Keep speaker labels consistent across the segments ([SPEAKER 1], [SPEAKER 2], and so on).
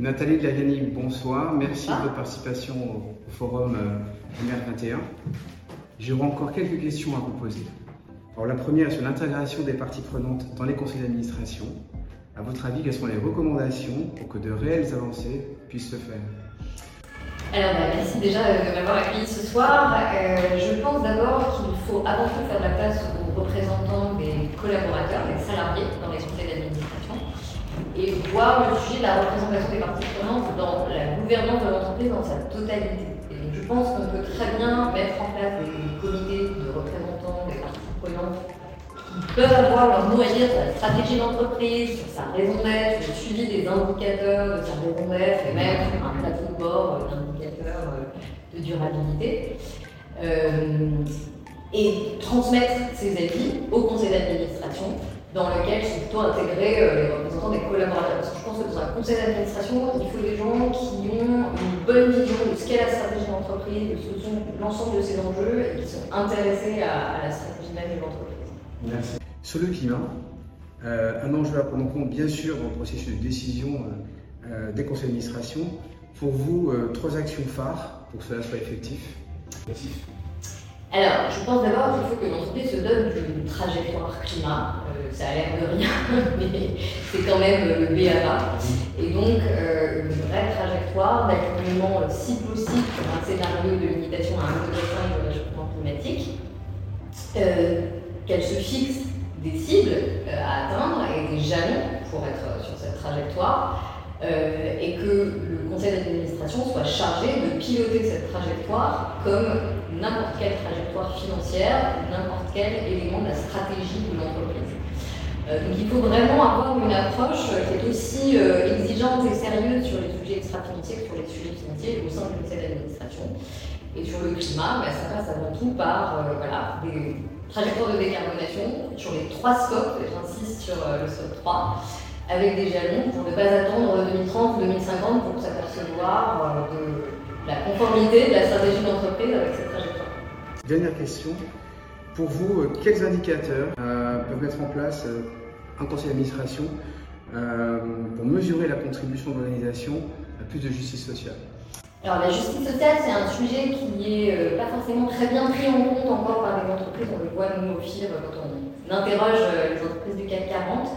[SPEAKER 1] Nathalie Glagani, bonsoir. Merci de votre participation au forum euh, MR21. J'aurai encore quelques questions à vous poser. Alors, la première est sur l'intégration des parties prenantes dans les conseils d'administration. À votre avis, quelles sont les recommandations pour que de réelles avancées puissent se faire?
[SPEAKER 2] Alors, bah, merci déjà de m'avoir accueilli ce soir. Euh, je pense d'abord qu'il faut avant tout faire la place aux représentants des collaborateurs, des salariés dans les conseils d'administration et voir le sujet de la représentation des parties prenantes dans la gouvernance de l'entreprise dans sa totalité. Et je pense qu'on peut très bien mettre en place des comités de représentants des parties prenantes qui peuvent avoir leur mot à dire sur la stratégie d'entreprise, sur sa raison d'être, sur le suivi des indicateurs de sa raison d'être et même un plateau de bord euh, de durabilité. Euh, et transmettre ces avis au conseil d'administration dans lequel sont plutôt intégrés euh, les représentants des collaborateurs. Parce que je pense que dans un conseil d'administration, il faut des gens qui ont une bonne vision de ce qu'est la stratégie d'entreprise, de l'ensemble de ces enjeux et qui sont intéressés à, la stratégie même de l'entreprise.
[SPEAKER 1] Merci. Sur le climat, euh, un enjeu à prendre en compte, bien sûr, dans le processus de décision des conseils d'administration. Pour vous, trois actions phares pour que cela soit effectif
[SPEAKER 2] alors, je pense d'abord qu'il faut que l'entreprise se donne une trajectoire climat. Euh, ça a l'air de rien, mais c'est quand même le B à bas. Et donc, euh, une vraie trajectoire d'accompagnement, si possible, pour un scénario de limitation à 1,5 de réchauffement climatique. Euh, qu'elle se fixe des cibles à atteindre et des jalons pour être sur cette trajectoire. Euh, et que le conseil d'administration soit chargé de piloter cette trajectoire comme n'importe quelle trajectoire financière, n'importe quel élément de la stratégie de l'entreprise. Euh, donc il faut vraiment avoir une approche qui est aussi euh, exigeante et sérieuse sur les sujets extra-financiers que sur les sujets financiers au sein du conseil d'administration. Et sur le climat, bah, ça passe avant tout par voilà, des trajectoires de décarbonation sur les trois scopes, j'insiste sur le scope 3, avec des jalons pour ne pas attendre 2030 ou 2050 pour s'apercevoir euh, de la conformité de la stratégie d'entreprise avec cette trajectoire.
[SPEAKER 1] Dernière question. Pour vous, euh, quels indicateurs euh, peuvent mettre en place un conseil d'administration pour mesurer la contribution de l'organisation à plus de justice sociale?
[SPEAKER 2] Alors la justice sociale, c'est un sujet qui n'est pas forcément très bien pris en compte encore par les entreprises. On le voit nous au FIR quand on interroge les entreprises du CAC 40.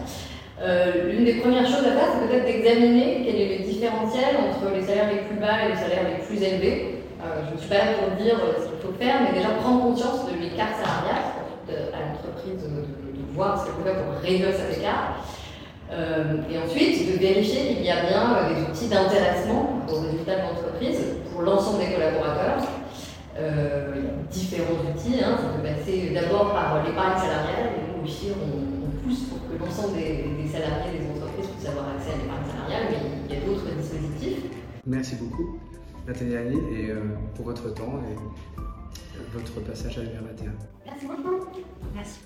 [SPEAKER 2] Euh, l'une des premières choses à faire, c'est peut-être d'examiner quel est le différentiel entre les salaires les plus bas et les salaires les plus élevés. Euh, je ne suis pas là pour dire euh, ce qu'il faut faire, mais déjà prendre conscience de l'écart salarial, à l'entreprise de, voir ce qu'elle peut faire pour réduire cet écart. et ensuite, de vérifier qu'il y a bien des outils d'intéressement aux résultats de l'entreprise pour l'ensemble des collaborateurs. il y a différents outils, hein. ça peut passer d'abord par l'épargne salariale, nous aussi on plus pour que l'ensemble des, salariés des entreprises puissent avoir accès à l'épargne salariale, mais il y a d'autres dispositifs.
[SPEAKER 1] Merci beaucoup, Nathalie et euh, pour votre temps et votre passage à l'UR21.
[SPEAKER 2] Merci beaucoup. Merci.